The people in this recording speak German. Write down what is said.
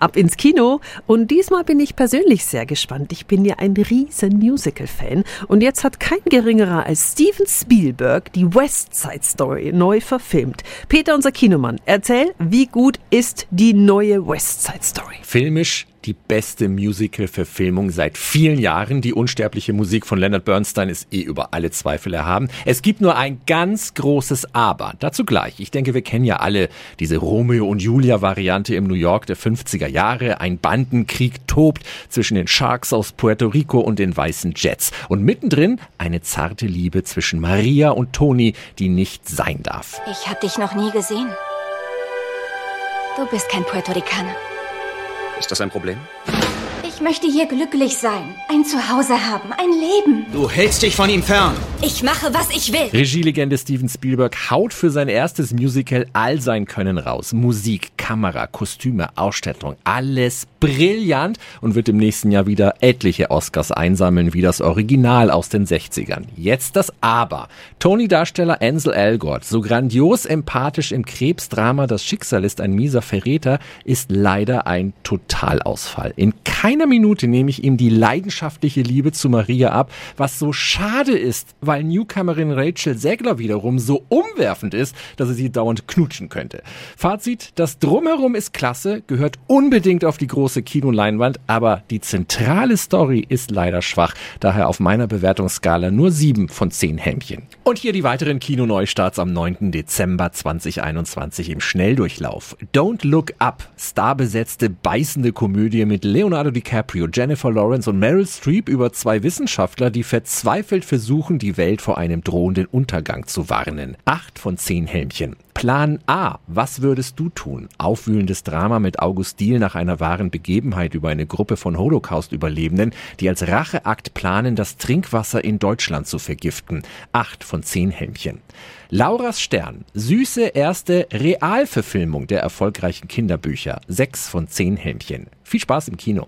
ab ins Kino. Und diesmal bin ich persönlich sehr gespannt. Ich bin ja ein riesen Musical-Fan. Und jetzt hat kein geringerer als Steven Spielberg die West Side Story neu verfilmt. Peter, unser Kinomann, erzähl, wie gut ist die neue West Side Story? Filmisch die beste Musical-Verfilmung seit vielen Jahren. Die unsterbliche Musik von Leonard Bernstein ist eh über alle Zweifel erhaben. Es gibt nur ein ganz großes Aber. Dazu gleich. Ich denke, wir kennen ja alle diese Romeo und Julia-Variante im New York der 50er Jahre. Ein Bandenkrieg tobt zwischen den Sharks aus Puerto Rico und den weißen Jets. Und mittendrin eine zarte Liebe zwischen Maria und Tony, die nicht sein darf. Ich hab dich noch nie gesehen. Du bist kein Puerto Ricaner. Ist das ein Problem? Ich möchte hier glücklich sein, ein Zuhause haben, ein Leben. Du hältst dich von ihm fern. Ich mache, was ich will. Regielegende Steven Spielberg haut für sein erstes Musical all sein Können raus. Musik, Kamera, Kostüme, Ausstattung, alles brillant und wird im nächsten Jahr wieder etliche Oscars einsammeln, wie das Original aus den 60ern. Jetzt das Aber. Tony-Darsteller Ansel Elgort, so grandios empathisch im Krebsdrama Das Schicksal ist ein mieser Verräter, ist leider ein Totalausfall. In keiner Minute nehme ich ihm die leidenschaftliche Liebe zu Maria ab, was so schade ist, weil Newcomerin Rachel Segler wiederum so umwerfend ist, dass er sie dauernd knutschen könnte. Fazit, das Drumherum ist klasse, gehört unbedingt auf die große Kinoleinwand, aber die zentrale Story ist leider schwach, daher auf meiner Bewertungsskala nur sieben von zehn Hämmchen. Und hier die weiteren Kinoneustarts am 9. Dezember 2021 im Schnelldurchlauf. Don't Look Up, starbesetzte, beißende Komödie mit Leonardo DiCaprio, Jennifer Lawrence und Meryl Streep über zwei Wissenschaftler, die verzweifelt versuchen, die Welt vor einem drohenden Untergang zu warnen. Acht von zehn Helmchen. Plan A. Was würdest du tun? Aufwühlendes Drama mit August Diehl nach einer wahren Begebenheit über eine Gruppe von Holocaust-Überlebenden, die als Racheakt planen, das Trinkwasser in Deutschland zu vergiften. Acht von zehn Helmchen. Lauras Stern. Süße erste Realverfilmung der erfolgreichen Kinderbücher. Sechs von zehn Helmchen. Viel Spaß im Kino.